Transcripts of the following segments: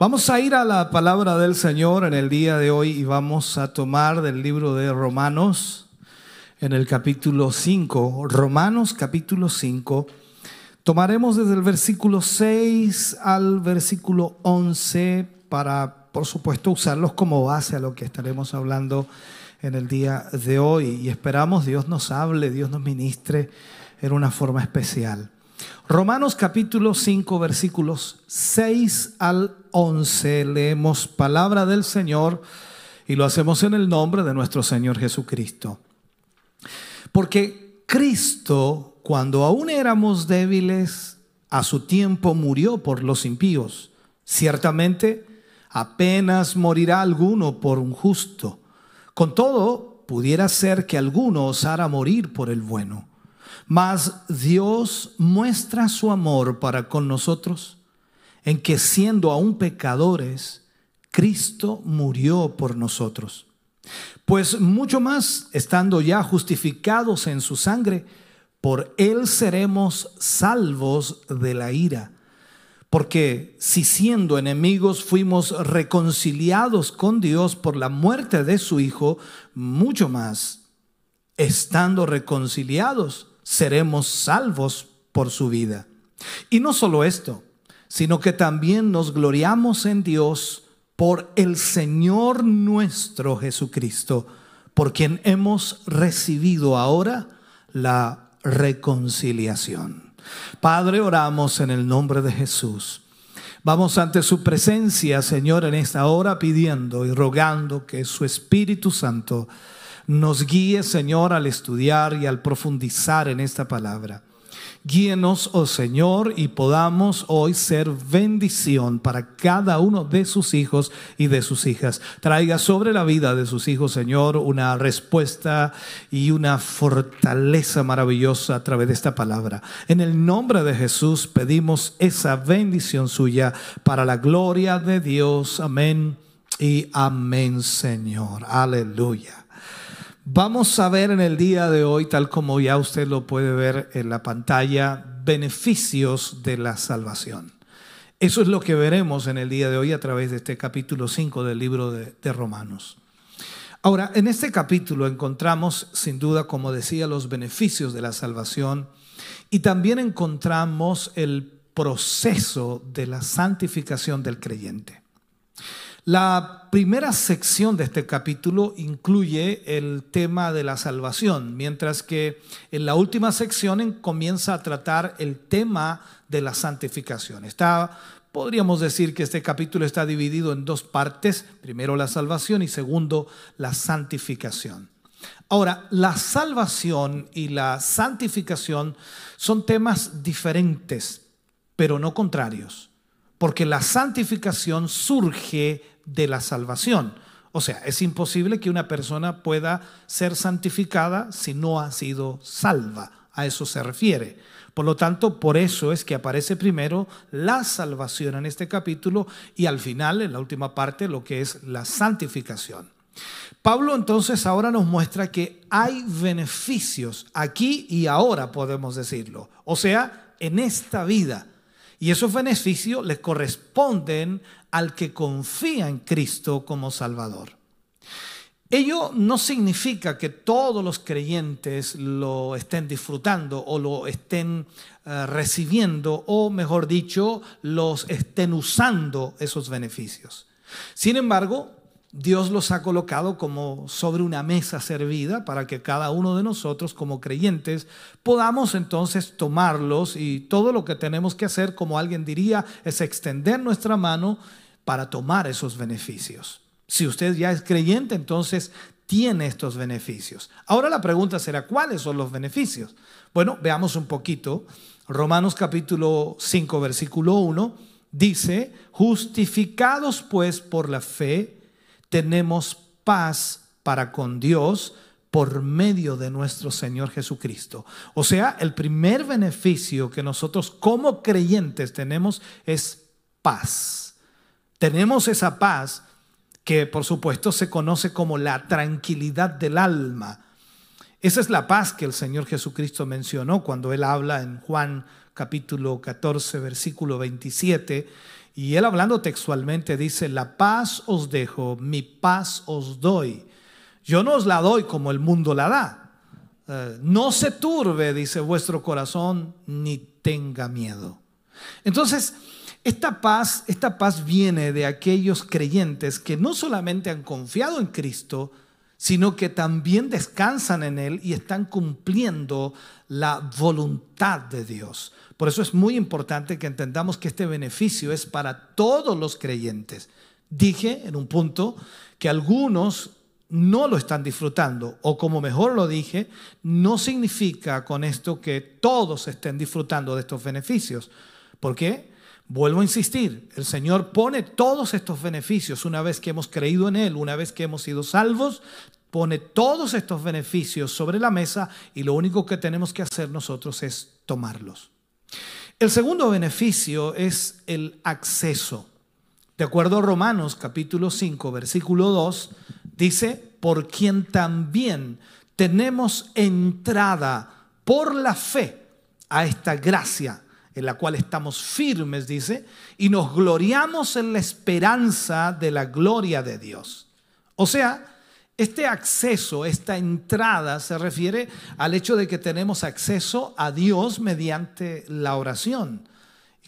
Vamos a ir a la palabra del Señor en el día de hoy y vamos a tomar del libro de Romanos en el capítulo 5. Romanos capítulo 5. Tomaremos desde el versículo 6 al versículo 11 para, por supuesto, usarlos como base a lo que estaremos hablando en el día de hoy. Y esperamos Dios nos hable, Dios nos ministre en una forma especial. Romanos capítulo 5 versículos 6 al 11 leemos palabra del Señor y lo hacemos en el nombre de nuestro Señor Jesucristo. Porque Cristo, cuando aún éramos débiles, a su tiempo murió por los impíos. Ciertamente, apenas morirá alguno por un justo. Con todo, pudiera ser que alguno osara morir por el bueno. Mas Dios muestra su amor para con nosotros en que siendo aún pecadores, Cristo murió por nosotros. Pues mucho más, estando ya justificados en su sangre, por él seremos salvos de la ira. Porque si siendo enemigos fuimos reconciliados con Dios por la muerte de su Hijo, mucho más, estando reconciliados, seremos salvos por su vida. Y no solo esto, sino que también nos gloriamos en Dios por el Señor nuestro Jesucristo, por quien hemos recibido ahora la reconciliación. Padre, oramos en el nombre de Jesús. Vamos ante su presencia, Señor, en esta hora pidiendo y rogando que su Espíritu Santo nos guíe, Señor, al estudiar y al profundizar en esta palabra. Guíenos, oh Señor, y podamos hoy ser bendición para cada uno de sus hijos y de sus hijas. Traiga sobre la vida de sus hijos, Señor, una respuesta y una fortaleza maravillosa a través de esta palabra. En el nombre de Jesús pedimos esa bendición suya para la gloria de Dios. Amén y amén, Señor. Aleluya. Vamos a ver en el día de hoy, tal como ya usted lo puede ver en la pantalla, beneficios de la salvación. Eso es lo que veremos en el día de hoy a través de este capítulo 5 del libro de, de Romanos. Ahora, en este capítulo encontramos, sin duda, como decía, los beneficios de la salvación y también encontramos el proceso de la santificación del creyente. La primera sección de este capítulo incluye el tema de la salvación, mientras que en la última sección comienza a tratar el tema de la santificación. Está, podríamos decir que este capítulo está dividido en dos partes, primero la salvación y segundo la santificación. Ahora, la salvación y la santificación son temas diferentes, pero no contrarios, porque la santificación surge de la salvación. O sea, es imposible que una persona pueda ser santificada si no ha sido salva. A eso se refiere. Por lo tanto, por eso es que aparece primero la salvación en este capítulo y al final, en la última parte, lo que es la santificación. Pablo entonces ahora nos muestra que hay beneficios aquí y ahora, podemos decirlo. O sea, en esta vida. Y esos beneficios le corresponden al que confía en Cristo como Salvador. Ello no significa que todos los creyentes lo estén disfrutando o lo estén eh, recibiendo o, mejor dicho, los estén usando esos beneficios. Sin embargo, Dios los ha colocado como sobre una mesa servida para que cada uno de nosotros como creyentes podamos entonces tomarlos y todo lo que tenemos que hacer, como alguien diría, es extender nuestra mano para tomar esos beneficios. Si usted ya es creyente, entonces tiene estos beneficios. Ahora la pregunta será, ¿cuáles son los beneficios? Bueno, veamos un poquito. Romanos capítulo 5, versículo 1 dice, justificados pues por la fe, tenemos paz para con Dios por medio de nuestro Señor Jesucristo. O sea, el primer beneficio que nosotros como creyentes tenemos es paz. Tenemos esa paz que por supuesto se conoce como la tranquilidad del alma. Esa es la paz que el Señor Jesucristo mencionó cuando Él habla en Juan capítulo 14, versículo 27. Y Él hablando textualmente dice, la paz os dejo, mi paz os doy. Yo no os la doy como el mundo la da. Eh, no se turbe, dice vuestro corazón, ni tenga miedo. Entonces, esta paz, esta paz viene de aquellos creyentes que no solamente han confiado en Cristo, sino que también descansan en Él y están cumpliendo la voluntad de Dios. Por eso es muy importante que entendamos que este beneficio es para todos los creyentes. Dije en un punto que algunos no lo están disfrutando, o como mejor lo dije, no significa con esto que todos estén disfrutando de estos beneficios. ¿Por qué? Vuelvo a insistir, el Señor pone todos estos beneficios una vez que hemos creído en Él, una vez que hemos sido salvos, pone todos estos beneficios sobre la mesa y lo único que tenemos que hacer nosotros es tomarlos. El segundo beneficio es el acceso. De acuerdo a Romanos capítulo 5, versículo 2, dice, por quien también tenemos entrada por la fe a esta gracia en la cual estamos firmes, dice, y nos gloriamos en la esperanza de la gloria de Dios. O sea, este acceso, esta entrada se refiere al hecho de que tenemos acceso a Dios mediante la oración.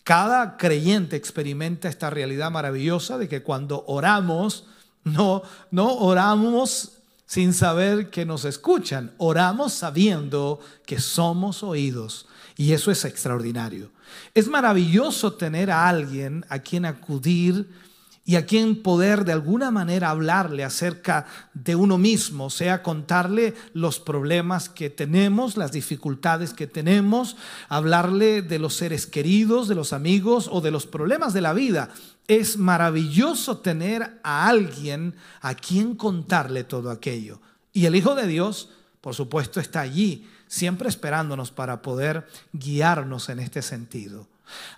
Cada creyente experimenta esta realidad maravillosa de que cuando oramos, no, no oramos sin saber que nos escuchan, oramos sabiendo que somos oídos. Y eso es extraordinario. Es maravilloso tener a alguien a quien acudir y a quien poder de alguna manera hablarle acerca de uno mismo, sea contarle los problemas que tenemos, las dificultades que tenemos, hablarle de los seres queridos, de los amigos o de los problemas de la vida. Es maravilloso tener a alguien a quien contarle todo aquello. Y el Hijo de Dios, por supuesto, está allí, siempre esperándonos para poder guiarnos en este sentido.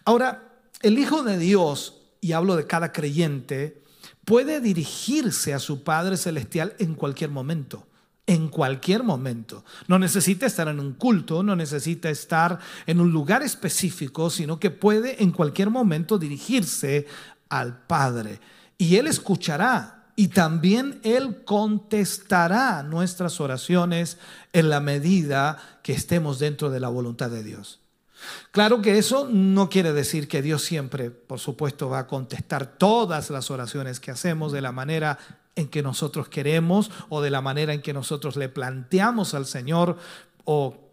Ahora, el Hijo de Dios y hablo de cada creyente, puede dirigirse a su Padre Celestial en cualquier momento. En cualquier momento. No necesita estar en un culto, no necesita estar en un lugar específico, sino que puede en cualquier momento dirigirse al Padre. Y Él escuchará y también Él contestará nuestras oraciones en la medida que estemos dentro de la voluntad de Dios. Claro que eso no quiere decir que Dios siempre, por supuesto, va a contestar todas las oraciones que hacemos de la manera en que nosotros queremos o de la manera en que nosotros le planteamos al Señor o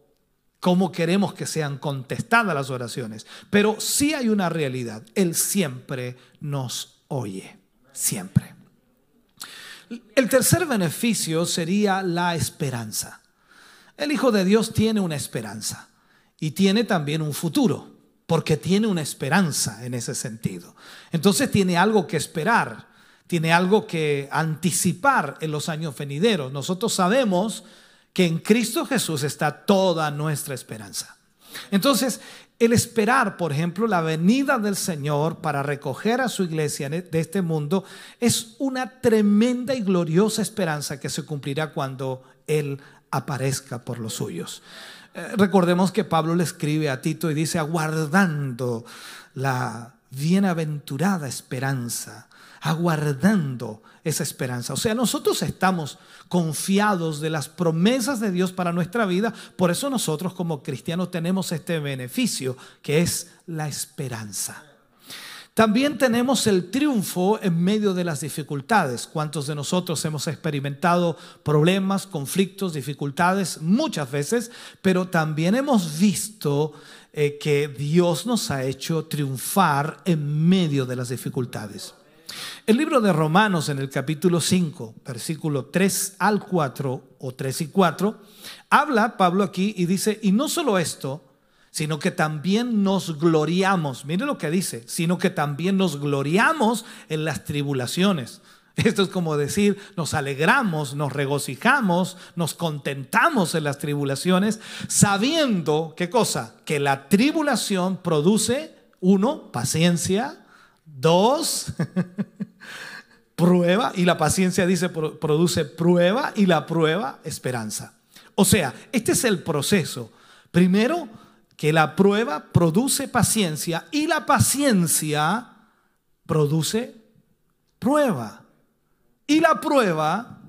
cómo queremos que sean contestadas las oraciones. Pero sí hay una realidad, Él siempre nos oye, siempre. El tercer beneficio sería la esperanza. El Hijo de Dios tiene una esperanza y tiene también un futuro, porque tiene una esperanza en ese sentido. Entonces tiene algo que esperar, tiene algo que anticipar en los años venideros. Nosotros sabemos que en Cristo Jesús está toda nuestra esperanza. Entonces, el esperar, por ejemplo, la venida del Señor para recoger a su iglesia de este mundo es una tremenda y gloriosa esperanza que se cumplirá cuando Él aparezca por los suyos. Eh, recordemos que Pablo le escribe a Tito y dice, aguardando la bienaventurada esperanza, aguardando esa esperanza. O sea, nosotros estamos confiados de las promesas de Dios para nuestra vida, por eso nosotros como cristianos tenemos este beneficio que es la esperanza. También tenemos el triunfo en medio de las dificultades. ¿Cuántos de nosotros hemos experimentado problemas, conflictos, dificultades muchas veces? Pero también hemos visto eh, que Dios nos ha hecho triunfar en medio de las dificultades. El libro de Romanos en el capítulo 5, versículo 3 al 4 o 3 y 4, habla Pablo aquí y dice, y no solo esto, sino que también nos gloriamos. Mire lo que dice, sino que también nos gloriamos en las tribulaciones. Esto es como decir, nos alegramos, nos regocijamos, nos contentamos en las tribulaciones, sabiendo, ¿qué cosa? Que la tribulación produce, uno, paciencia, dos, prueba, y la paciencia dice produce prueba, y la prueba, esperanza. O sea, este es el proceso. Primero, que la prueba produce paciencia, y la paciencia produce prueba. Y la prueba,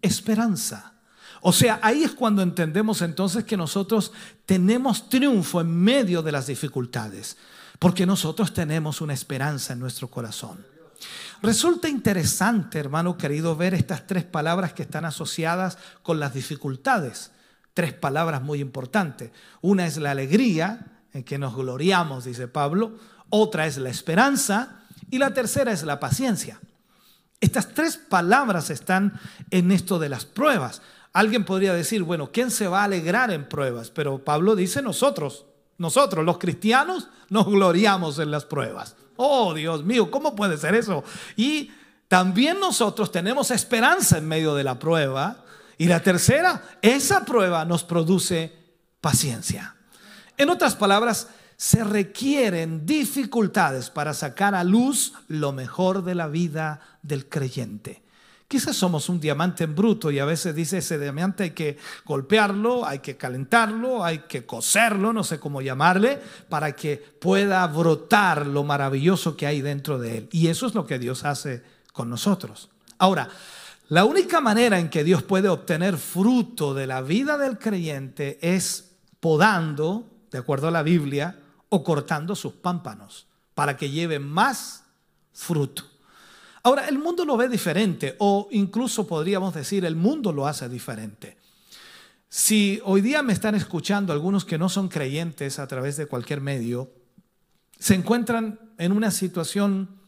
esperanza. O sea, ahí es cuando entendemos entonces que nosotros tenemos triunfo en medio de las dificultades, porque nosotros tenemos una esperanza en nuestro corazón. Resulta interesante, hermano querido, ver estas tres palabras que están asociadas con las dificultades. Tres palabras muy importantes. Una es la alegría, en que nos gloriamos, dice Pablo. Otra es la esperanza. Y la tercera es la paciencia. Estas tres palabras están en esto de las pruebas. Alguien podría decir, bueno, ¿quién se va a alegrar en pruebas? Pero Pablo dice nosotros, nosotros los cristianos nos gloriamos en las pruebas. Oh, Dios mío, ¿cómo puede ser eso? Y también nosotros tenemos esperanza en medio de la prueba. Y la tercera, esa prueba nos produce paciencia. En otras palabras, se requieren dificultades para sacar a luz lo mejor de la vida del creyente. Quizás somos un diamante en bruto y a veces dice ese diamante hay que golpearlo, hay que calentarlo, hay que coserlo, no sé cómo llamarle, para que pueda brotar lo maravilloso que hay dentro de él. Y eso es lo que Dios hace con nosotros. Ahora, la única manera en que Dios puede obtener fruto de la vida del creyente es podando, de acuerdo a la Biblia, o cortando sus pámpanos para que lleve más fruto. Ahora, el mundo lo ve diferente o incluso podríamos decir el mundo lo hace diferente. Si hoy día me están escuchando algunos que no son creyentes a través de cualquier medio, se encuentran en una situación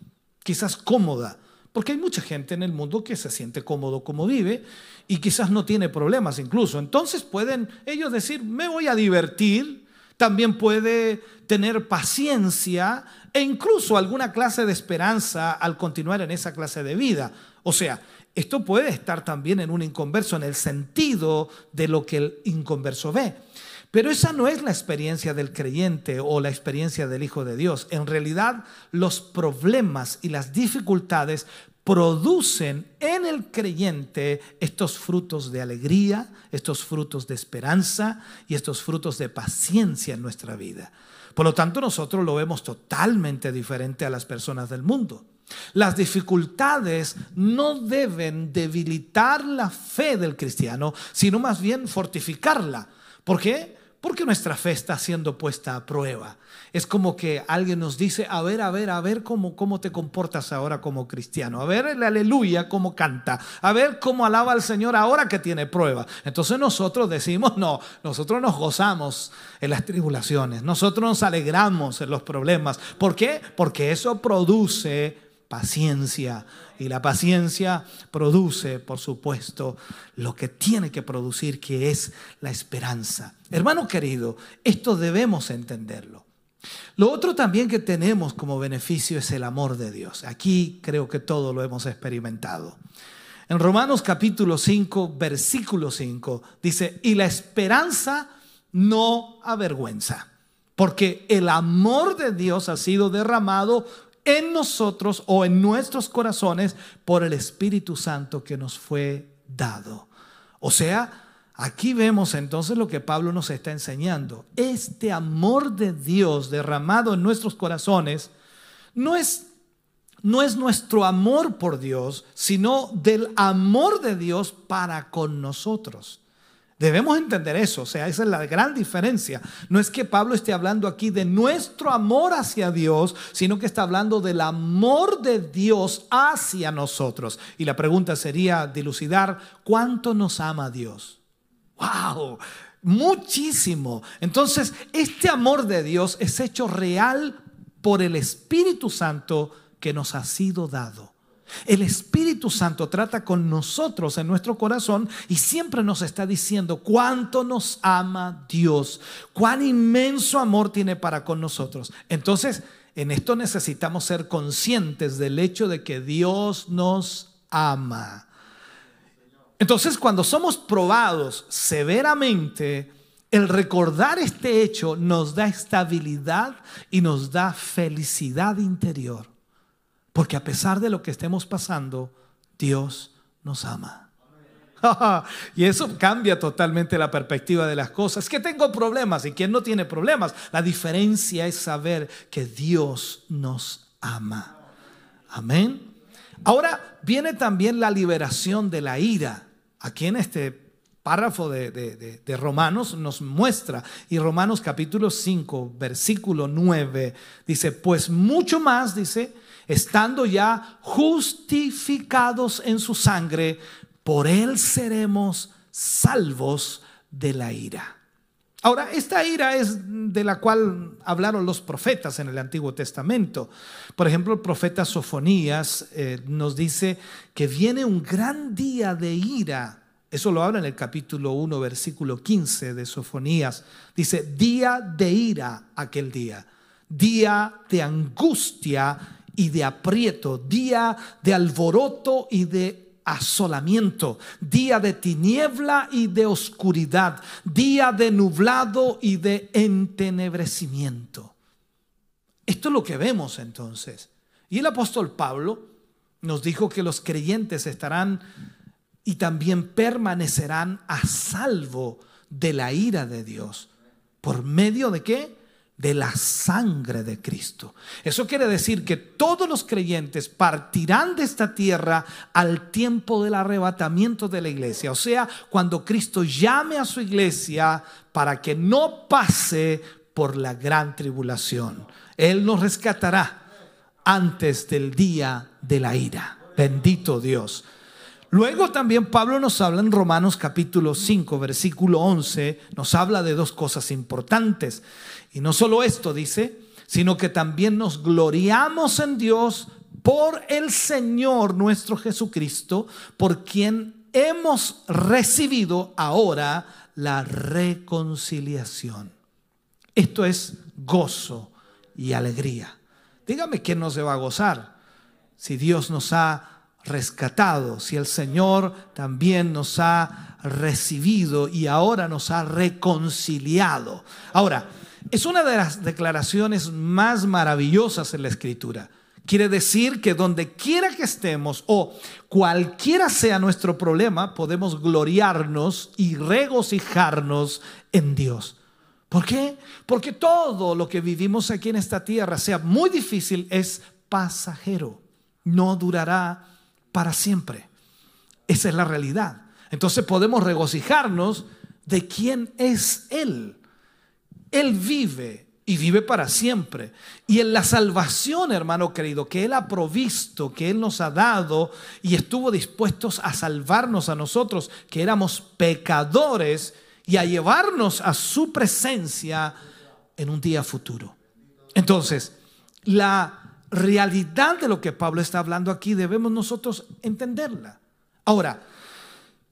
quizás cómoda, porque hay mucha gente en el mundo que se siente cómodo como vive y quizás no tiene problemas incluso. Entonces pueden ellos decir, me voy a divertir también puede tener paciencia e incluso alguna clase de esperanza al continuar en esa clase de vida. O sea, esto puede estar también en un inconverso, en el sentido de lo que el inconverso ve. Pero esa no es la experiencia del creyente o la experiencia del Hijo de Dios. En realidad, los problemas y las dificultades producen en el creyente estos frutos de alegría, estos frutos de esperanza y estos frutos de paciencia en nuestra vida. Por lo tanto, nosotros lo vemos totalmente diferente a las personas del mundo. Las dificultades no deben debilitar la fe del cristiano, sino más bien fortificarla. ¿Por qué? Porque nuestra fe está siendo puesta a prueba. Es como que alguien nos dice, a ver, a ver, a ver cómo, cómo te comportas ahora como cristiano. A ver el aleluya, cómo canta. A ver cómo alaba al Señor ahora que tiene prueba. Entonces nosotros decimos, no, nosotros nos gozamos en las tribulaciones. Nosotros nos alegramos en los problemas. ¿Por qué? Porque eso produce paciencia. Y la paciencia produce, por supuesto, lo que tiene que producir, que es la esperanza. Hermano querido, esto debemos entenderlo. Lo otro también que tenemos como beneficio es el amor de Dios. Aquí creo que todo lo hemos experimentado. En Romanos capítulo 5, versículo 5, dice, y la esperanza no avergüenza, porque el amor de Dios ha sido derramado en nosotros o en nuestros corazones por el Espíritu Santo que nos fue dado. O sea, aquí vemos entonces lo que Pablo nos está enseñando. Este amor de Dios derramado en nuestros corazones no es no es nuestro amor por Dios, sino del amor de Dios para con nosotros. Debemos entender eso, o sea, esa es la gran diferencia. No es que Pablo esté hablando aquí de nuestro amor hacia Dios, sino que está hablando del amor de Dios hacia nosotros. Y la pregunta sería dilucidar, ¿cuánto nos ama Dios? ¡Wow! Muchísimo. Entonces, este amor de Dios es hecho real por el Espíritu Santo que nos ha sido dado. El Espíritu Santo trata con nosotros en nuestro corazón y siempre nos está diciendo cuánto nos ama Dios, cuán inmenso amor tiene para con nosotros. Entonces, en esto necesitamos ser conscientes del hecho de que Dios nos ama. Entonces, cuando somos probados severamente, el recordar este hecho nos da estabilidad y nos da felicidad interior. Porque a pesar de lo que estemos pasando, Dios nos ama. y eso cambia totalmente la perspectiva de las cosas. Que tengo problemas y quien no tiene problemas. La diferencia es saber que Dios nos ama. Amén. Ahora viene también la liberación de la ira. Aquí en este párrafo de, Romanos nos muestra, y Romanos capítulo 5, versículo 9, dice, pues mucho más, dice, estando ya justificados en su sangre, por él seremos salvos de la ira. Ahora, esta ira es de la cual hablaron los profetas en el Antiguo Testamento. Por ejemplo, el profeta Sofonías eh, nos dice que viene un gran día de ira eso lo habla en el capítulo 1, versículo 15 de Sofonías. Dice, día de ira aquel día, día de angustia y de aprieto, día de alboroto y de asolamiento, día de tiniebla y de oscuridad, día de nublado y de entenebrecimiento. Esto es lo que vemos entonces. Y el apóstol Pablo nos dijo que los creyentes estarán y también permanecerán a salvo de la ira de Dios. ¿Por medio de qué? De la sangre de Cristo. Eso quiere decir que todos los creyentes partirán de esta tierra al tiempo del arrebatamiento de la iglesia. O sea, cuando Cristo llame a su iglesia para que no pase por la gran tribulación. Él nos rescatará antes del día de la ira. Bendito Dios. Luego también Pablo nos habla en Romanos capítulo 5, versículo 11, nos habla de dos cosas importantes. Y no solo esto dice, sino que también nos gloriamos en Dios por el Señor nuestro Jesucristo, por quien hemos recibido ahora la reconciliación. Esto es gozo y alegría. Dígame quién no se va a gozar si Dios nos ha rescatado, si el Señor también nos ha recibido y ahora nos ha reconciliado. Ahora, es una de las declaraciones más maravillosas en la Escritura. Quiere decir que donde quiera que estemos o cualquiera sea nuestro problema, podemos gloriarnos y regocijarnos en Dios. ¿Por qué? Porque todo lo que vivimos aquí en esta tierra, sea muy difícil, es pasajero. No durará para siempre. Esa es la realidad. Entonces podemos regocijarnos de quién es Él. Él vive y vive para siempre. Y en la salvación, hermano querido, que Él ha provisto, que Él nos ha dado y estuvo dispuestos a salvarnos a nosotros, que éramos pecadores, y a llevarnos a su presencia en un día futuro. Entonces, la realidad de lo que Pablo está hablando aquí debemos nosotros entenderla. Ahora,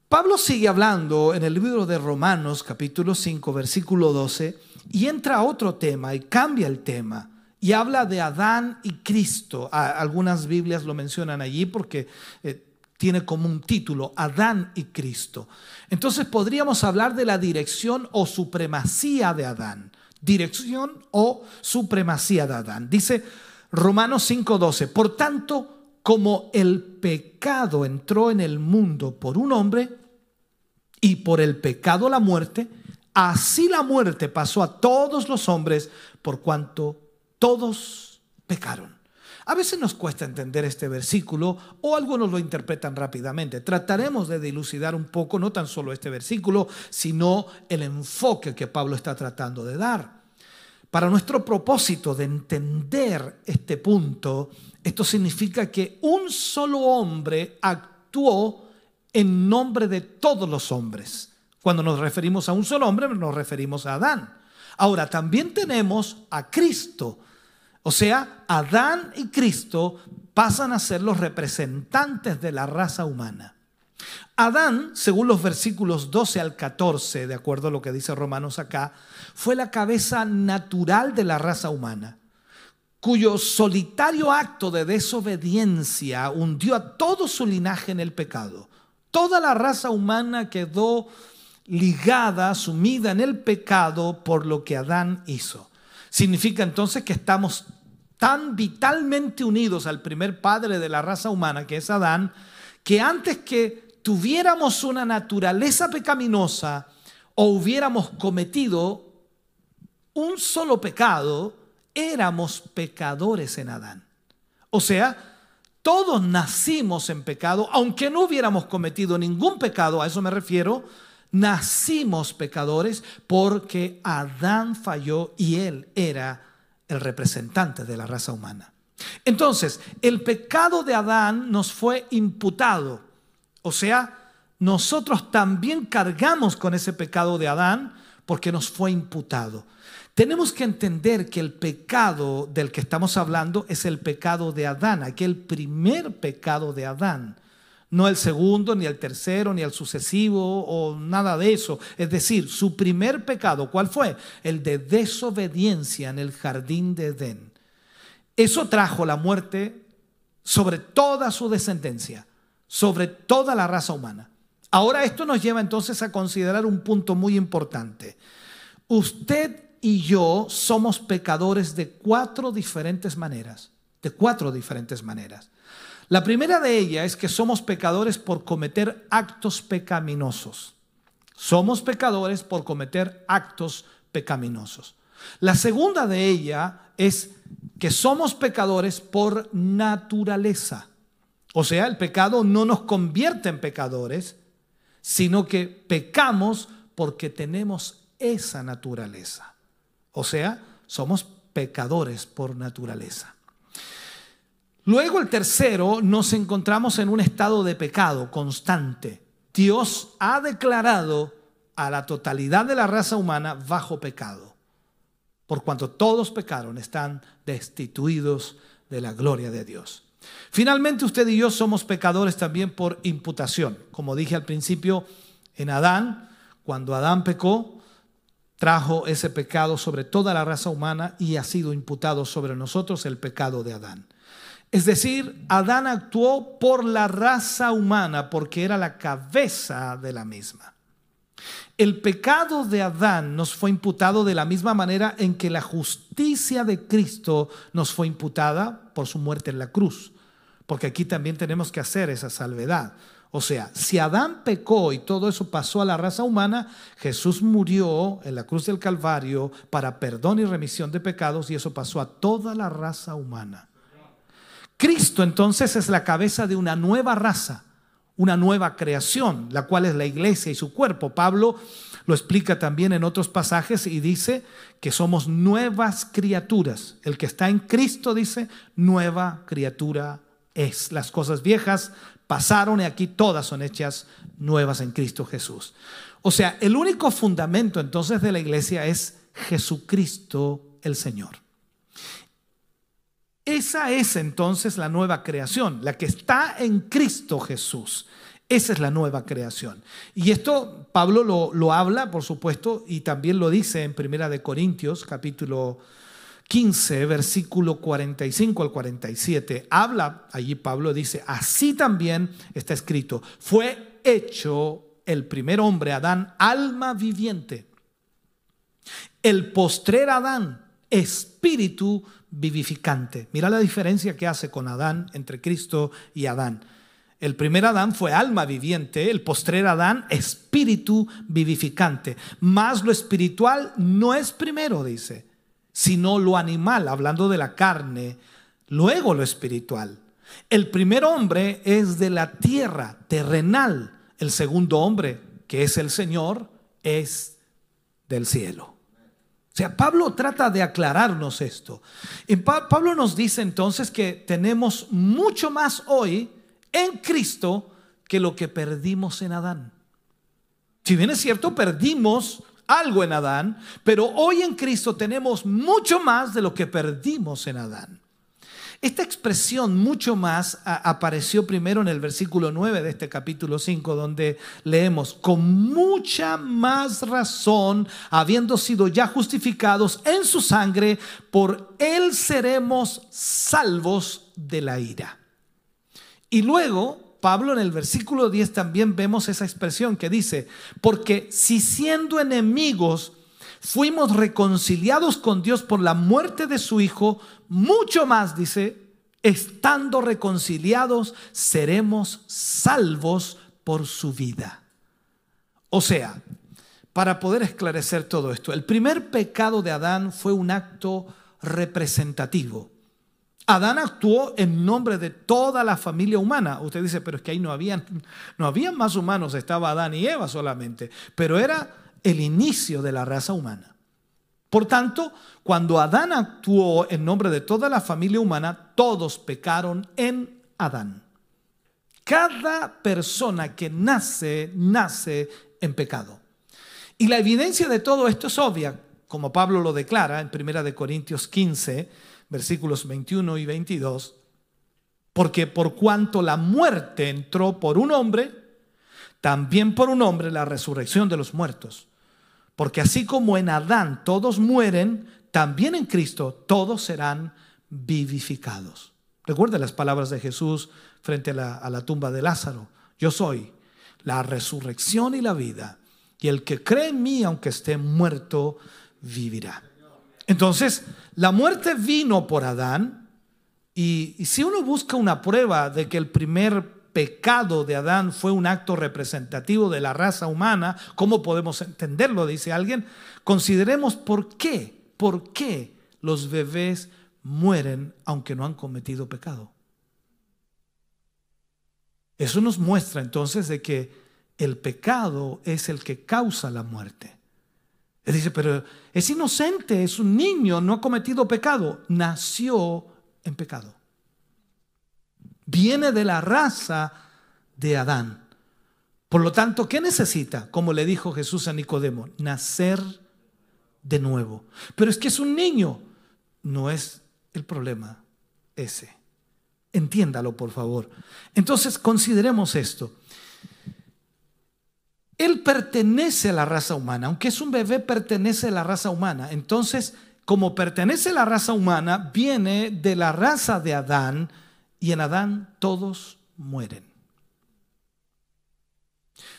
Pablo sigue hablando en el libro de Romanos capítulo 5 versículo 12 y entra otro tema y cambia el tema y habla de Adán y Cristo. Algunas Biblias lo mencionan allí porque eh, tiene como un título Adán y Cristo. Entonces podríamos hablar de la dirección o supremacía de Adán. Dirección o supremacía de Adán. Dice Romanos 5:12, por tanto, como el pecado entró en el mundo por un hombre y por el pecado la muerte, así la muerte pasó a todos los hombres por cuanto todos pecaron. A veces nos cuesta entender este versículo o algunos lo interpretan rápidamente. Trataremos de dilucidar un poco no tan solo este versículo, sino el enfoque que Pablo está tratando de dar. Para nuestro propósito de entender este punto, esto significa que un solo hombre actuó en nombre de todos los hombres. Cuando nos referimos a un solo hombre, nos referimos a Adán. Ahora, también tenemos a Cristo. O sea, Adán y Cristo pasan a ser los representantes de la raza humana. Adán, según los versículos 12 al 14, de acuerdo a lo que dice Romanos acá, fue la cabeza natural de la raza humana. cuyo solitario acto de desobediencia hundió a todo su linaje en el pecado. Toda la raza humana quedó ligada, sumida en el pecado por lo que Adán hizo. Significa entonces que estamos tan vitalmente unidos al primer padre de la raza humana, que es Adán, que antes que tuviéramos una naturaleza pecaminosa o hubiéramos cometido un solo pecado, éramos pecadores en Adán. O sea, todos nacimos en pecado, aunque no hubiéramos cometido ningún pecado, a eso me refiero, nacimos pecadores porque Adán falló y él era el representante de la raza humana. Entonces, el pecado de Adán nos fue imputado. O sea, nosotros también cargamos con ese pecado de Adán porque nos fue imputado. Tenemos que entender que el pecado del que estamos hablando es el pecado de Adán, aquel primer pecado de Adán. No el segundo, ni el tercero, ni el sucesivo, o nada de eso. Es decir, su primer pecado, ¿cuál fue? El de desobediencia en el jardín de Edén. Eso trajo la muerte sobre toda su descendencia, sobre toda la raza humana. Ahora esto nos lleva entonces a considerar un punto muy importante. Usted y yo somos pecadores de cuatro diferentes maneras, de cuatro diferentes maneras. La primera de ellas es que somos pecadores por cometer actos pecaminosos. Somos pecadores por cometer actos pecaminosos. La segunda de ella es que somos pecadores por naturaleza. O sea, el pecado no nos convierte en pecadores, sino que pecamos porque tenemos esa naturaleza. O sea, somos pecadores por naturaleza. Luego el tercero, nos encontramos en un estado de pecado constante. Dios ha declarado a la totalidad de la raza humana bajo pecado. Por cuanto todos pecaron, están destituidos de la gloria de Dios. Finalmente usted y yo somos pecadores también por imputación. Como dije al principio, en Adán, cuando Adán pecó, trajo ese pecado sobre toda la raza humana y ha sido imputado sobre nosotros el pecado de Adán. Es decir, Adán actuó por la raza humana porque era la cabeza de la misma. El pecado de Adán nos fue imputado de la misma manera en que la justicia de Cristo nos fue imputada por su muerte en la cruz. Porque aquí también tenemos que hacer esa salvedad. O sea, si Adán pecó y todo eso pasó a la raza humana, Jesús murió en la cruz del Calvario para perdón y remisión de pecados y eso pasó a toda la raza humana. Cristo entonces es la cabeza de una nueva raza, una nueva creación, la cual es la iglesia y su cuerpo. Pablo lo explica también en otros pasajes y dice que somos nuevas criaturas. El que está en Cristo dice, nueva criatura es. Las cosas viejas pasaron y aquí todas son hechas nuevas en Cristo Jesús. O sea, el único fundamento entonces de la iglesia es Jesucristo el Señor. Esa es entonces la nueva creación, la que está en Cristo Jesús. Esa es la nueva creación. Y esto Pablo lo, lo habla, por supuesto, y también lo dice en Primera de Corintios, capítulo 15, versículo 45 al 47, habla, allí Pablo dice, así también está escrito, fue hecho el primer hombre, Adán, alma viviente. El postrer Adán, espíritu vivificante. Mira la diferencia que hace con Adán entre Cristo y Adán. El primer Adán fue alma viviente, el postrer Adán espíritu vivificante. Más lo espiritual no es primero, dice sino lo animal, hablando de la carne, luego lo espiritual. El primer hombre es de la tierra, terrenal. El segundo hombre, que es el Señor, es del cielo. O sea, Pablo trata de aclararnos esto. Y Pablo nos dice entonces que tenemos mucho más hoy en Cristo que lo que perdimos en Adán. Si bien es cierto, perdimos algo en Adán, pero hoy en Cristo tenemos mucho más de lo que perdimos en Adán. Esta expresión mucho más apareció primero en el versículo 9 de este capítulo 5, donde leemos, con mucha más razón, habiendo sido ya justificados en su sangre, por él seremos salvos de la ira. Y luego, Pablo en el versículo 10 también vemos esa expresión que dice, porque si siendo enemigos, fuimos reconciliados con Dios por la muerte de su Hijo, mucho más, dice, estando reconciliados, seremos salvos por su vida. O sea, para poder esclarecer todo esto, el primer pecado de Adán fue un acto representativo. Adán actuó en nombre de toda la familia humana. Usted dice, pero es que ahí no habían, no habían más humanos, estaba Adán y Eva solamente. Pero era el inicio de la raza humana. Por tanto, cuando Adán actuó en nombre de toda la familia humana, todos pecaron en Adán. Cada persona que nace, nace en pecado. Y la evidencia de todo esto es obvia, como Pablo lo declara en 1 Corintios 15, versículos 21 y 22, porque por cuanto la muerte entró por un hombre, también por un hombre la resurrección de los muertos. Porque así como en Adán todos mueren, también en Cristo todos serán vivificados. Recuerda las palabras de Jesús frente a la, tumba de Lázaro. Yo soy la resurrección y la vida. Y el que cree en mí, aunque esté muerto, vivirá. Entonces, la muerte vino por Adán. Y, y si uno busca una prueba de que el primer pecado de Adán fue un acto representativo de la raza humana, ¿cómo podemos entenderlo? Dice alguien. Consideremos por qué, por qué los bebés mueren aunque no han cometido pecado. Eso nos muestra entonces de que el pecado es el que causa la muerte. Él dice, pero es inocente, es un niño, no ha cometido pecado, nació en pecado viene de la raza de Adán. Por lo tanto, ¿qué necesita? Como le dijo Jesús a Nicodemo, nacer de nuevo. Pero es que es un niño. No es el problema ese. Entiéndalo, por favor. Entonces, consideremos esto. Él pertenece a la raza humana, aunque es un bebé, pertenece a la raza humana. Entonces, como pertenece a la raza humana, viene de la raza de Adán, y en Adán todos mueren.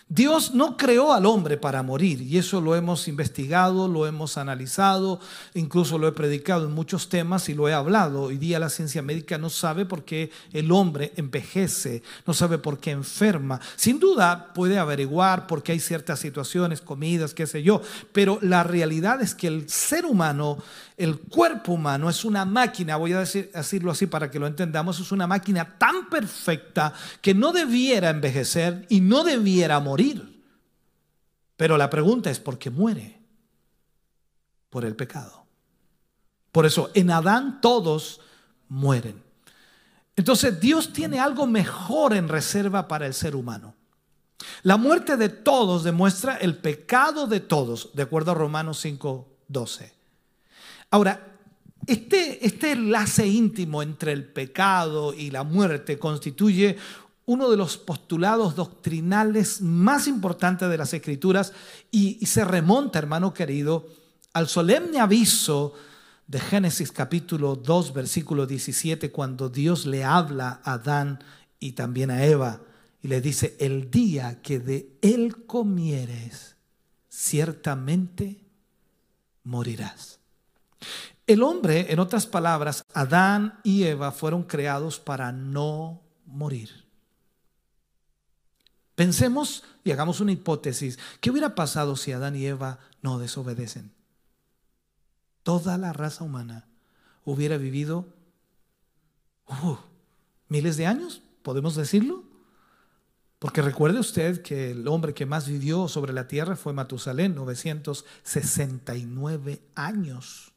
Dios no creó al hombre para morir y eso lo hemos investigado, lo hemos analizado, incluso lo he predicado en muchos temas y lo he hablado. Hoy día la ciencia médica no sabe por qué el hombre envejece, no sabe por qué enferma. Sin duda puede averiguar por qué hay ciertas situaciones, comidas, qué sé yo, pero la realidad es que el ser humano el cuerpo humano es una máquina, voy a decirlo así para que lo entendamos, es una máquina tan perfecta que no debiera envejecer y no debiera morir. Pero la pregunta es, ¿por qué muere? Por el pecado. Por eso, en Adán todos mueren. Entonces, Dios tiene algo mejor en reserva para el ser humano. La muerte de todos demuestra el pecado de todos, de acuerdo a Romanos 5, 12. Ahora, este, este enlace íntimo entre el pecado y la muerte constituye uno de los postulados doctrinales más importantes de las escrituras y, se remonta, hermano querido, al solemne aviso de Génesis capítulo 2, versículo 17, cuando Dios le habla a Adán y también a Eva y le dice, el día que de él comieres, ciertamente morirás. El hombre, en otras palabras, Adán y Eva fueron creados para no morir. Pensemos y hagamos una hipótesis. ¿Qué hubiera pasado si Adán y Eva no desobedecen? Toda la raza humana hubiera vivido uh, miles de años, podemos decirlo. Porque recuerde usted que el hombre que más vivió sobre la tierra fue Matusalén, 969 años.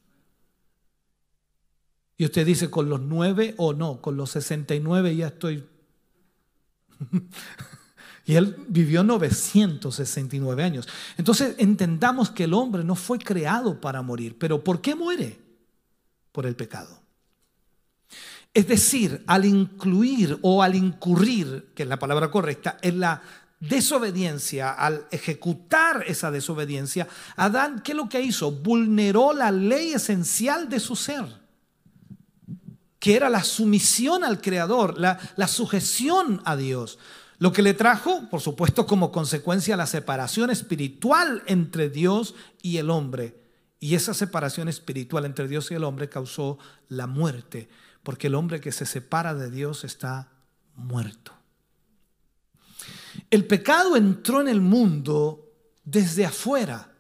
Y usted dice, con los nueve o no, con los 69 ya estoy... y él vivió 969 años. Entonces entendamos que el hombre no fue creado para morir. Pero ¿por qué muere? Por el pecado. Es decir, al incluir o al incurrir, que es la palabra correcta, en la desobediencia, al ejecutar esa desobediencia, Adán, ¿qué es lo que hizo? Vulneró la ley esencial de su ser, que era la sumisión al Creador, la, la sujeción a Dios. Lo que le trajo, por supuesto, como consecuencia la separación espiritual entre Dios y el hombre. Y esa separación espiritual entre Dios y el hombre causó la muerte, porque el hombre que se separa de Dios está muerto. El pecado entró en el mundo desde afuera,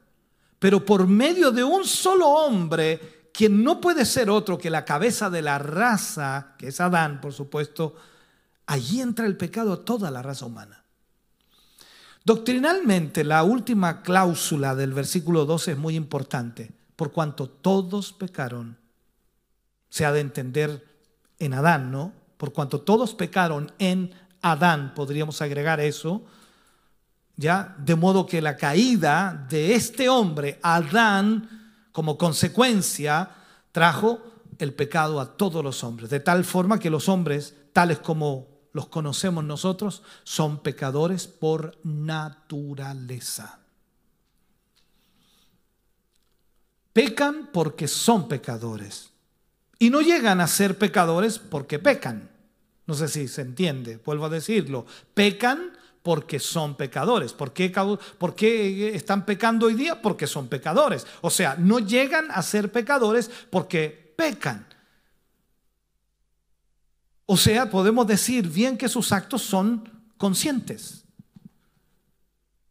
pero por medio de un solo hombre, quien no puede ser otro que la cabeza de la raza, que es Adán, por supuesto, allí entra el pecado a toda la raza humana. Doctrinalmente, la última cláusula del versículo 12 es muy importante. Por cuanto todos pecaron, se ha de entender en Adán, ¿no? Por cuanto todos pecaron en Adán, podríamos agregar eso, ¿ya? De modo que la caída de este hombre, Adán, como consecuencia, trajo el pecado a todos los hombres, de tal forma que los hombres, tales como los conocemos nosotros, son pecadores por naturaleza. Pecan porque son pecadores. Y no llegan a ser pecadores porque pecan. No sé si se entiende, vuelvo a decirlo. Pecan porque son pecadores. ¿Por qué, ¿Por qué, están pecando hoy día? Porque son pecadores. O sea, no llegan a ser pecadores porque pecan. O sea, podemos decir bien que sus actos son conscientes.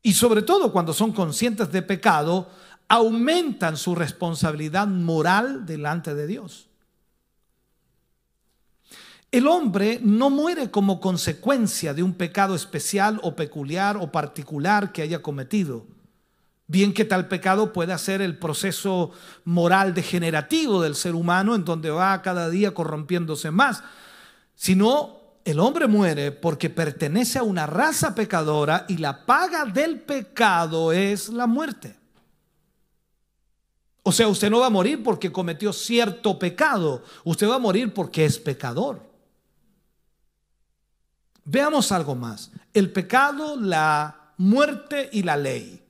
Y sobre todo cuando son conscientes de pecado, aumentan su responsabilidad moral delante de Dios. El hombre no muere como consecuencia de un pecado especial o peculiar o particular que haya cometido. Bien que tal pecado pueda ser el proceso moral degenerativo del ser humano en donde va cada día corrompiéndose más, sino el hombre muere porque pertenece a una raza pecadora y la paga del pecado es la muerte. O sea, usted no va a morir porque cometió cierto pecado, usted va a morir porque es pecador. Veamos algo más. El pecado, la muerte y la ley.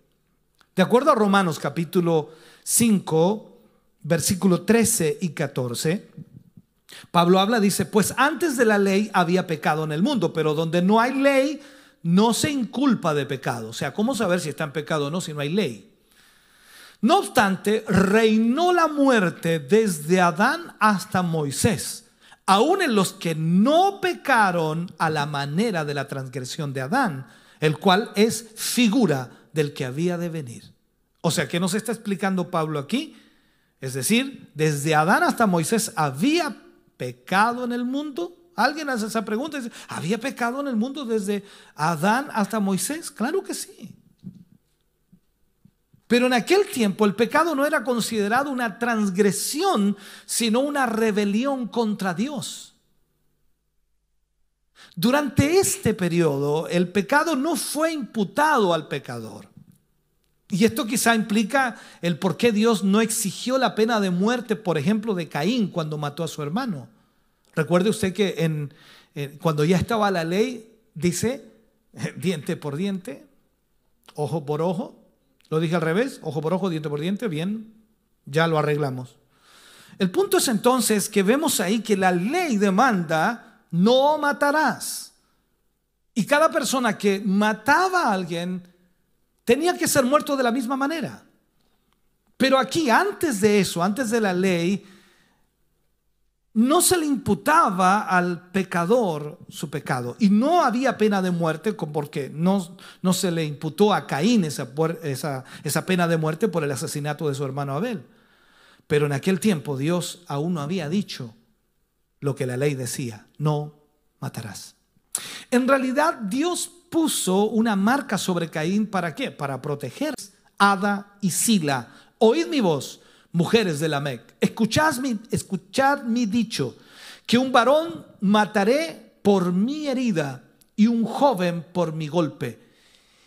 De acuerdo a Romanos capítulo 5, versículo 13 y 14, Pablo habla, dice, pues antes de la ley había pecado en el mundo, pero donde no hay ley, no se inculpa de pecado. O sea, ¿cómo saber si está en pecado o no si no hay ley? No obstante, reinó la muerte desde Adán hasta Moisés, aún en los que no pecaron a la manera de la transgresión de Adán, el cual es figura del que había de venir. O sea, ¿qué nos está explicando Pablo aquí? Es decir, desde Adán hasta Moisés había pecado en el mundo. ¿Alguien hace esa pregunta? ¿Había pecado en el mundo desde Adán hasta Moisés? Claro que sí. Pero en aquel tiempo el pecado no era considerado una transgresión, sino una rebelión contra Dios. Durante este periodo el pecado no fue imputado al pecador. Y esto quizá implica el por qué Dios no exigió la pena de muerte, por ejemplo, de Caín cuando mató a su hermano. Recuerde usted que cuando ya estaba la ley, dice diente por diente, ojo por ojo, lo dije al revés, ojo por ojo, diente por diente, bien, ya lo arreglamos. El punto es entonces que vemos ahí que la ley demanda, no matarás. Y cada persona que mataba a alguien tenía que ser muerto de la misma manera. Pero aquí, antes de eso, antes de la ley, no se le imputaba al pecador su pecado y no había pena de muerte porque no, no se le imputó a Caín esa, esa, pena de muerte por el asesinato de su hermano Abel. Pero en aquel tiempo Dios aún no había dicho lo que la ley decía, no matarás. En realidad Dios puso una marca sobre Caín para qué? Para proteger a Ada y Sila. Oíd mi voz mujeres de la Mec, escuchad mi, escuchad mi dicho, que un varón mataré por mi herida y un joven por mi golpe.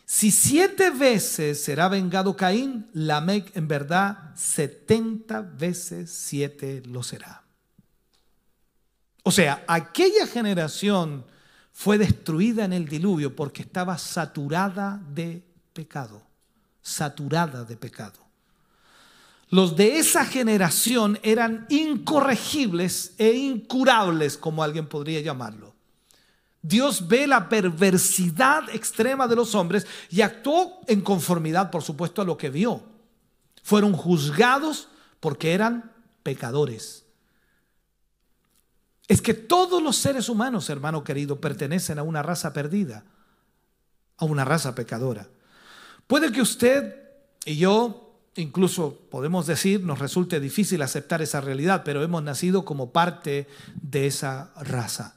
Si siete veces será vengado Caín, Lamec en verdad setenta veces siete lo será. O sea, aquella generación fue destruida en el diluvio porque estaba saturada de pecado, saturada de pecado. Los de esa generación eran incorregibles e incurables, como alguien podría llamarlo. Dios ve la perversidad extrema de los hombres y actuó en conformidad, por supuesto, a lo que vio. Fueron juzgados porque eran pecadores. Es que todos los seres humanos, hermano querido, pertenecen a una raza perdida, a una raza pecadora. Puede que usted y yo incluso podemos decir, nos resulte difícil aceptar esa realidad, pero hemos nacido como parte de esa raza.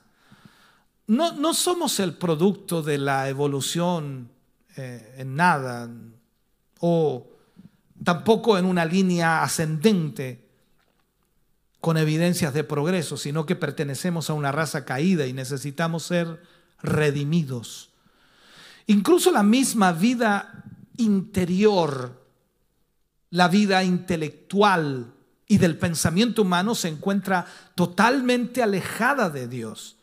No, no somos el producto de la evolución eh, en nada, o tampoco en una línea ascendente con evidencias de progreso, sino que pertenecemos a una raza caída y necesitamos ser redimidos. Incluso la misma vida interior la vida intelectual y del pensamiento humano se encuentra totalmente alejada de Dios.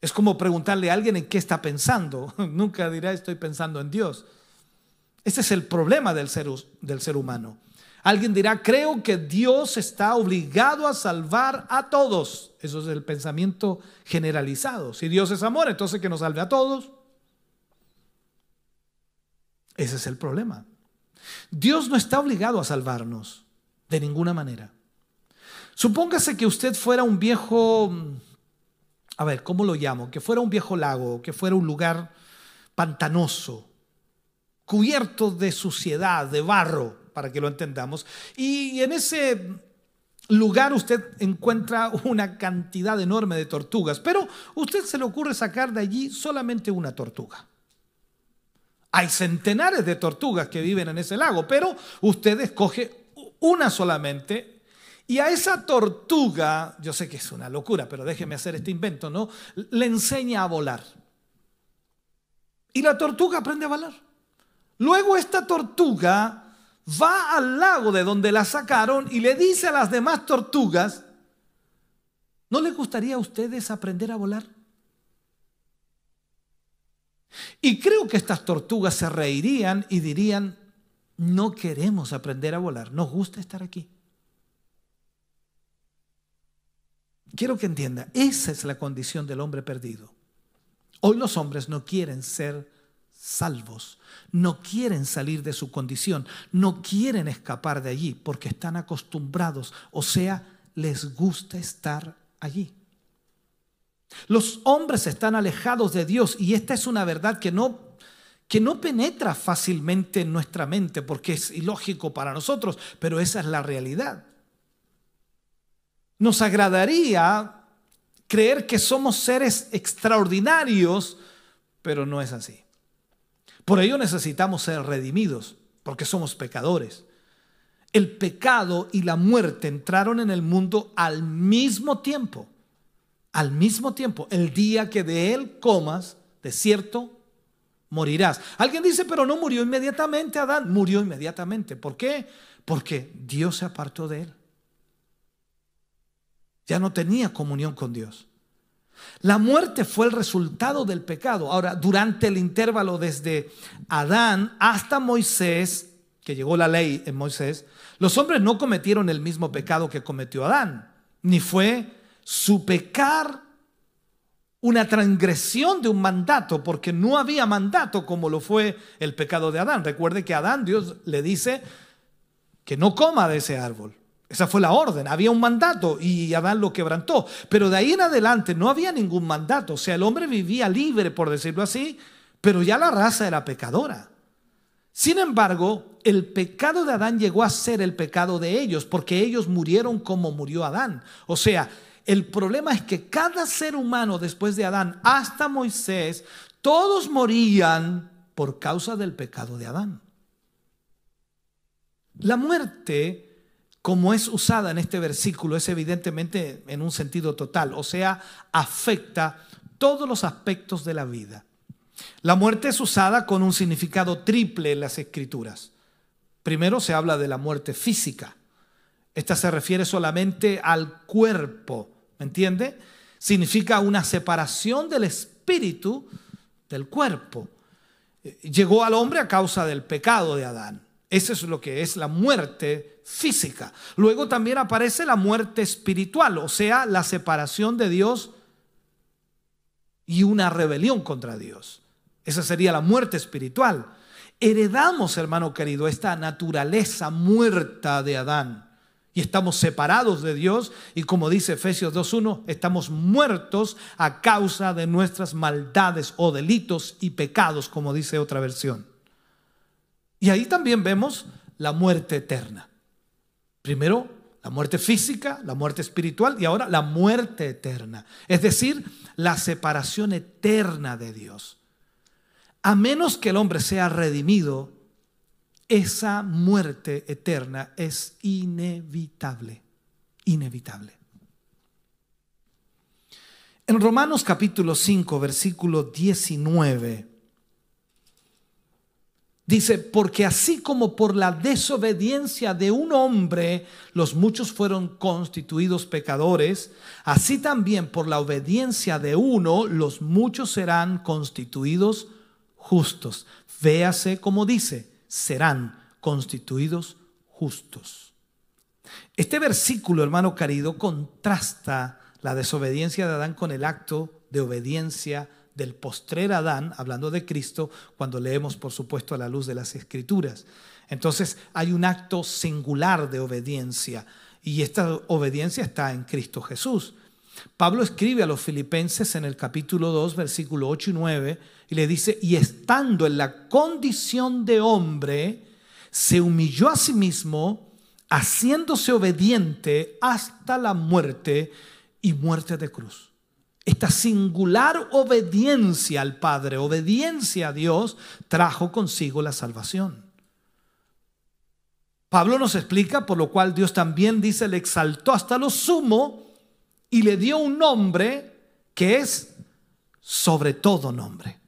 Es como preguntarle a alguien en qué está pensando. Nunca dirá estoy pensando en Dios. Ese es el problema del ser, humano. Alguien dirá, creo que Dios está obligado a salvar a todos. Eso es el pensamiento generalizado. Si Dios es amor, entonces que nos salve a todos. Ese es el problema. Dios no está obligado a salvarnos de ninguna manera. Supóngase que usted fuera un viejo, a ver, ¿cómo lo llamo? Que fuera un viejo lago, que fuera un lugar pantanoso, cubierto de suciedad, de barro, para que lo entendamos. Y en ese lugar usted encuentra una cantidad enorme de tortugas, pero usted se le ocurre sacar de allí solamente una tortuga. Hay centenares de tortugas que viven en ese lago, pero usted escoge una solamente y a esa tortuga, yo sé que es una locura, pero déjeme hacer este invento, ¿no? Le enseña a volar. Y la tortuga aprende a volar. Luego esta tortuga va al lago de donde la sacaron y le dice a las demás tortugas, ¿no les gustaría a ustedes aprender a volar? Y creo que estas tortugas se reirían y dirían, no queremos aprender a volar, nos gusta estar aquí. Quiero que entienda, esa es la condición del hombre perdido. Hoy los hombres no quieren ser salvos, no quieren salir de su condición, no quieren escapar de allí porque están acostumbrados, o sea, les gusta estar allí. Los hombres están alejados de Dios y esta es una verdad que no, que no penetra fácilmente en nuestra mente porque es ilógico para nosotros, pero esa es la realidad. Nos agradaría creer que somos seres extraordinarios, pero no es así. Por ello necesitamos ser redimidos, porque somos pecadores. El pecado y la muerte entraron en el mundo al mismo tiempo al mismo tiempo, el día que de él comas, de cierto, morirás. Alguien dice, pero no murió inmediatamente Adán. Murió inmediatamente. ¿Por qué? Porque Dios se apartó de él. Ya no tenía comunión con Dios. La muerte fue el resultado del pecado. Ahora, durante el intervalo desde Adán hasta Moisés, que llegó la ley en Moisés, los hombres no cometieron el mismo pecado que cometió Adán, ni fue su pecar una transgresión de un mandato, porque no había mandato como lo fue el pecado de Adán. Recuerde que Adán Dios le dice que no coma de ese árbol. Esa fue la orden. Había un mandato y Adán lo quebrantó. Pero de ahí en adelante no había ningún mandato. O sea, el hombre vivía libre, por decirlo así, pero ya la raza era pecadora. Sin embargo, el pecado de Adán llegó a ser el pecado de ellos, porque ellos murieron como murió Adán. O sea, el problema es que cada ser humano después de Adán hasta Moisés, todos morían por causa del pecado de Adán. La muerte, como es usada en este versículo, es evidentemente en un sentido total, o sea, afecta todos los aspectos de la vida. La muerte es usada con un significado triple en las escrituras. Primero se habla de la muerte física. Esta se refiere solamente al cuerpo ¿Me entiende? Significa una separación del espíritu del cuerpo. Llegó al hombre a causa del pecado de Adán. Eso es lo que es la muerte física. Luego también aparece la muerte espiritual, o sea, la separación de Dios y una rebelión contra Dios. Esa sería la muerte espiritual. Heredamos, hermano querido, esta naturaleza muerta de Adán. Y estamos separados de Dios y como dice Efesios 2.1, estamos muertos a causa de nuestras maldades o delitos y pecados, como dice otra versión. Y ahí también vemos la muerte eterna. Primero, la muerte física, la muerte espiritual y ahora la muerte eterna. Es decir, la separación eterna de Dios. A menos que el hombre sea redimido, esa muerte eterna es inevitable, inevitable. En Romanos capítulo 5, versículo 19, dice, porque así como por la desobediencia de un hombre los muchos fueron constituidos pecadores, así también por la obediencia de uno los muchos serán constituidos justos. Véase como dice, serán constituidos justos. Este versículo, hermano querido, contrasta la desobediencia de Adán con el acto de obediencia del postrer Adán, hablando de Cristo, cuando leemos, por supuesto, a la luz de las Escrituras. Entonces hay un acto singular de obediencia y esta obediencia está en Cristo Jesús. Pablo escribe a los filipenses en el capítulo 2, versículo 8 y 9, y le dice, y estando en la condición de hombre, se humilló a sí mismo, haciéndose obediente hasta la muerte y muerte de cruz. Esta singular obediencia al Padre, obediencia a Dios, trajo consigo la salvación. Pablo nos explica, por lo cual Dios también dice, le exaltó hasta lo sumo y le dio un nombre que es sobre todo nombre.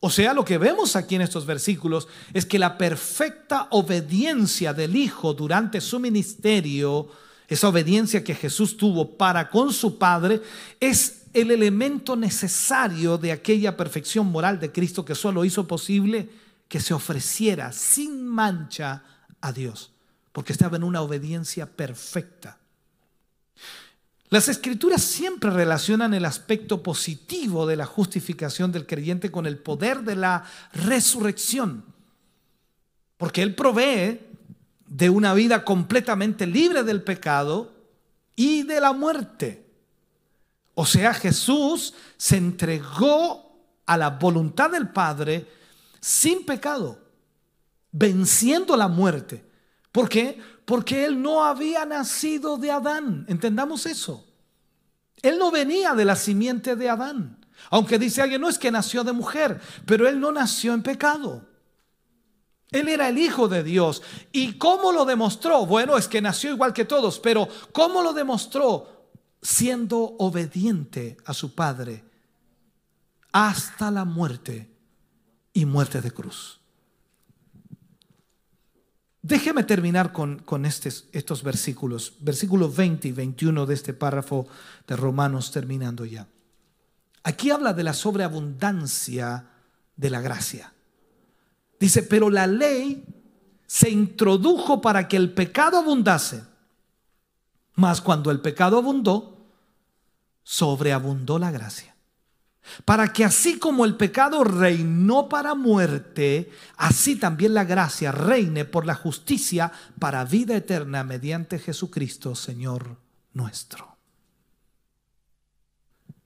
O sea, lo que vemos aquí en estos versículos es que la perfecta obediencia del Hijo durante su ministerio, esa obediencia que Jesús tuvo para con su Padre, es el elemento necesario de aquella perfección moral de Cristo que solo hizo posible que se ofreciera sin mancha a Dios, porque estaba en una obediencia perfecta. Las escrituras siempre relacionan el aspecto positivo de la justificación del creyente con el poder de la resurrección, porque Él provee de una vida completamente libre del pecado y de la muerte. O sea, Jesús se entregó a la voluntad del Padre sin pecado, venciendo la muerte. ¿Por qué? Porque él no había nacido de Adán. Entendamos eso. Él no venía de la simiente de Adán. Aunque dice alguien, no es que nació de mujer, pero él no nació en pecado. Él era el Hijo de Dios. ¿Y cómo lo demostró? Bueno, es que nació igual que todos, pero ¿cómo lo demostró? Siendo obediente a su Padre hasta la muerte y muerte de cruz. Déjeme terminar con, estos versículos, versículos 20 y 21 de este párrafo de Romanos terminando ya. Aquí habla de la sobreabundancia de la gracia. Dice, pero la ley se introdujo para que el pecado abundase. Mas cuando el pecado abundó, sobreabundó la gracia para que así como el pecado reinó para muerte, así también la gracia reine por la justicia para vida eterna mediante Jesucristo, Señor nuestro.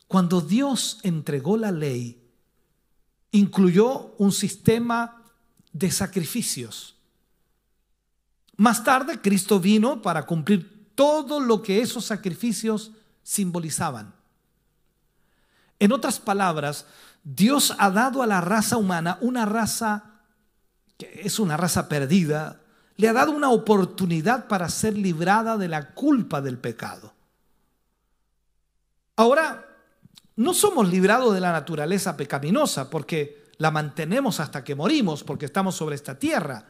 Cuando Dios entregó la ley, incluyó un sistema de sacrificios. Más tarde, Cristo vino para cumplir todo lo que esos sacrificios simbolizaban. En otras palabras, Dios ha dado a la raza humana una raza que es una raza perdida, le ha dado una oportunidad para ser librada de la culpa del pecado. Ahora, no somos librados de la naturaleza pecaminosa porque la mantenemos hasta que morimos, porque estamos sobre esta tierra.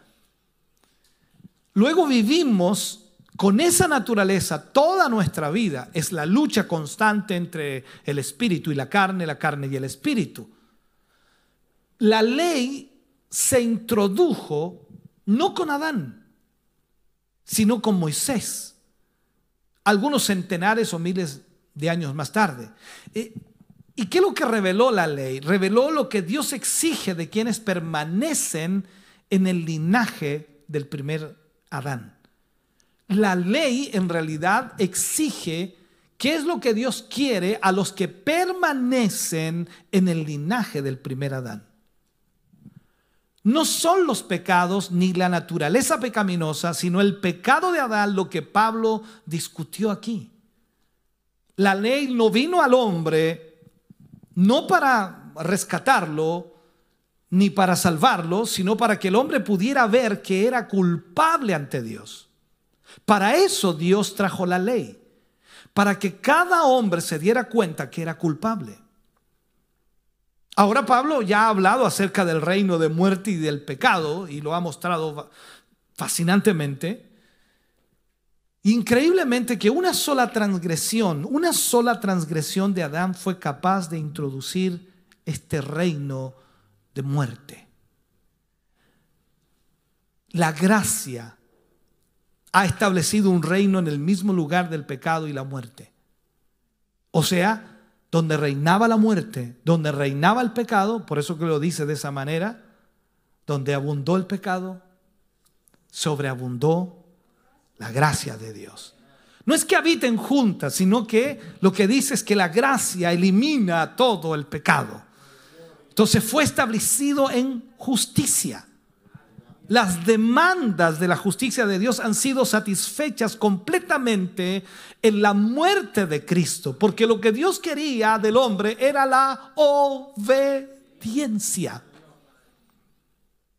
Luego vivimos con esa naturaleza, toda nuestra vida es la lucha constante entre el espíritu y la carne, la carne y el espíritu. La ley se introdujo no con Adán, sino con Moisés, algunos centenares o miles de años más tarde. Eh, ¿Y qué es lo que reveló la ley? Reveló lo que Dios exige de quienes permanecen en el linaje del primer Adán. La ley en realidad exige qué es lo que Dios quiere a los que permanecen en el linaje del primer Adán. No son los pecados ni la naturaleza pecaminosa, sino el pecado de Adán lo que Pablo discutió aquí. La ley no vino al hombre no para rescatarlo, ni para salvarlo, sino para que el hombre pudiera ver que era culpable ante Dios. Para eso Dios trajo la ley, para que cada hombre se diera cuenta que era culpable. Ahora Pablo ya ha hablado acerca del reino de muerte y del pecado y lo ha mostrado fascinantemente. Increíblemente que una sola transgresión, una sola transgresión de Adán fue capaz de introducir este reino de muerte. La gracia ha establecido un reino en el mismo lugar del pecado y la muerte. O sea, donde reinaba la muerte, donde reinaba el pecado, por eso que lo dice de esa manera, donde abundó el pecado, sobreabundó la gracia de Dios. No es que habiten juntas, sino que lo que dice es que la gracia elimina todo el pecado. Entonces fue establecido en justicia. Las demandas de la justicia de Dios han sido satisfechas completamente en la muerte de Cristo, porque lo que Dios quería del hombre era la obediencia.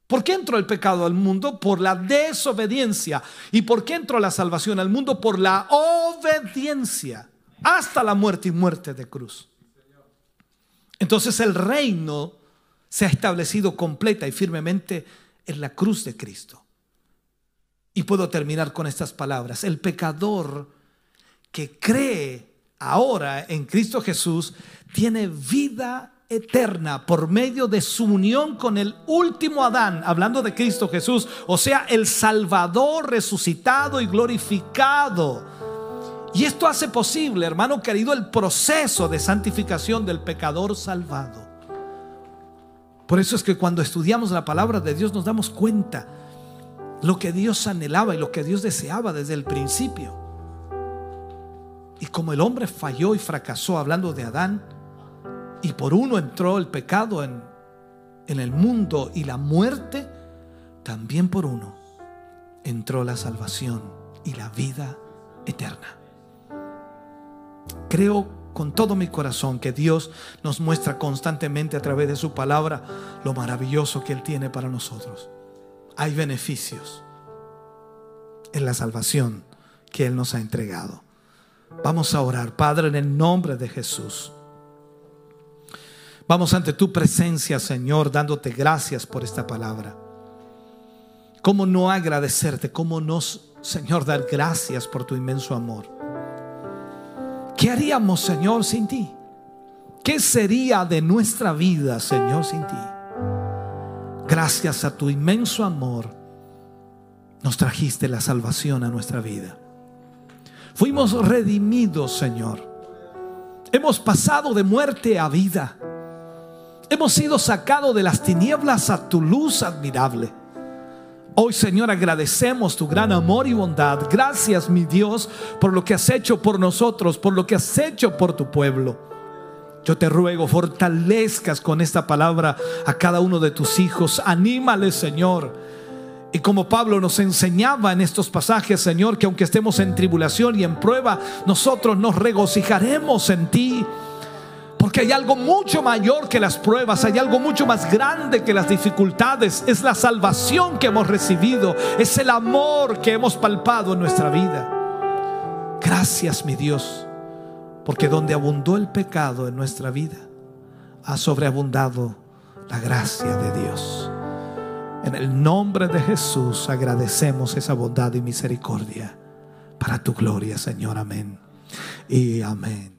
¿Por qué entró el pecado al mundo? Por la desobediencia. ¿Y por qué entró la salvación al mundo? Por la obediencia. Hasta la muerte y muerte de cruz. Entonces el reino se ha establecido completa y firmemente en la cruz de Cristo. Y puedo terminar con estas palabras. El pecador que cree ahora en Cristo Jesús tiene vida eterna por medio de su unión con el último Adán, hablando de Cristo Jesús, o sea, el Salvador resucitado y glorificado y esto hace posible, hermano querido, el proceso de santificación del pecador salvado. Por eso es que cuando estudiamos la palabra de Dios nos damos cuenta lo que Dios anhelaba y lo que Dios deseaba desde el principio. Y como el hombre falló y fracasó hablando de Adán, y por uno entró el pecado en, en el mundo y la muerte, también por uno entró la salvación y la vida eterna. Creo con todo mi corazón que Dios nos muestra constantemente a través de su palabra lo maravilloso que Él tiene para nosotros. Hay beneficios en la salvación que Él nos ha entregado. Vamos a orar, Padre, en el nombre de Jesús. Vamos ante tu presencia, Señor, dándote gracias por esta palabra. ¿Cómo no agradecerte? ¿Cómo no, Señor, dar gracias por tu inmenso amor? ¿Qué haríamos, Señor, sin ti? ¿Qué sería de nuestra vida, Señor, sin ti? Gracias a tu inmenso amor, nos trajiste la salvación a nuestra vida. Fuimos redimidos, Señor. Hemos pasado de muerte a vida. Hemos sido sacados de las tinieblas a tu luz admirable. Hoy, Señor, agradecemos tu gran amor y bondad. Gracias, mi Dios, por lo que has hecho por nosotros, por lo que has hecho por tu pueblo. Yo te ruego, fortalezcas con esta palabra a cada uno de tus hijos. Anímales, Señor. Y como Pablo nos enseñaba en estos pasajes, Señor, que aunque estemos en tribulación y en prueba, nosotros nos regocijaremos en ti. Porque hay algo mucho mayor que las pruebas, hay algo mucho más grande que las dificultades. Es la salvación que hemos recibido, es el amor que hemos palpado en nuestra vida. Gracias mi Dios, porque donde abundó el pecado en nuestra vida, ha sobreabundado la gracia de Dios. En el nombre de Jesús agradecemos esa bondad y misericordia. para tu gloria, Señor. Amén. Y amén.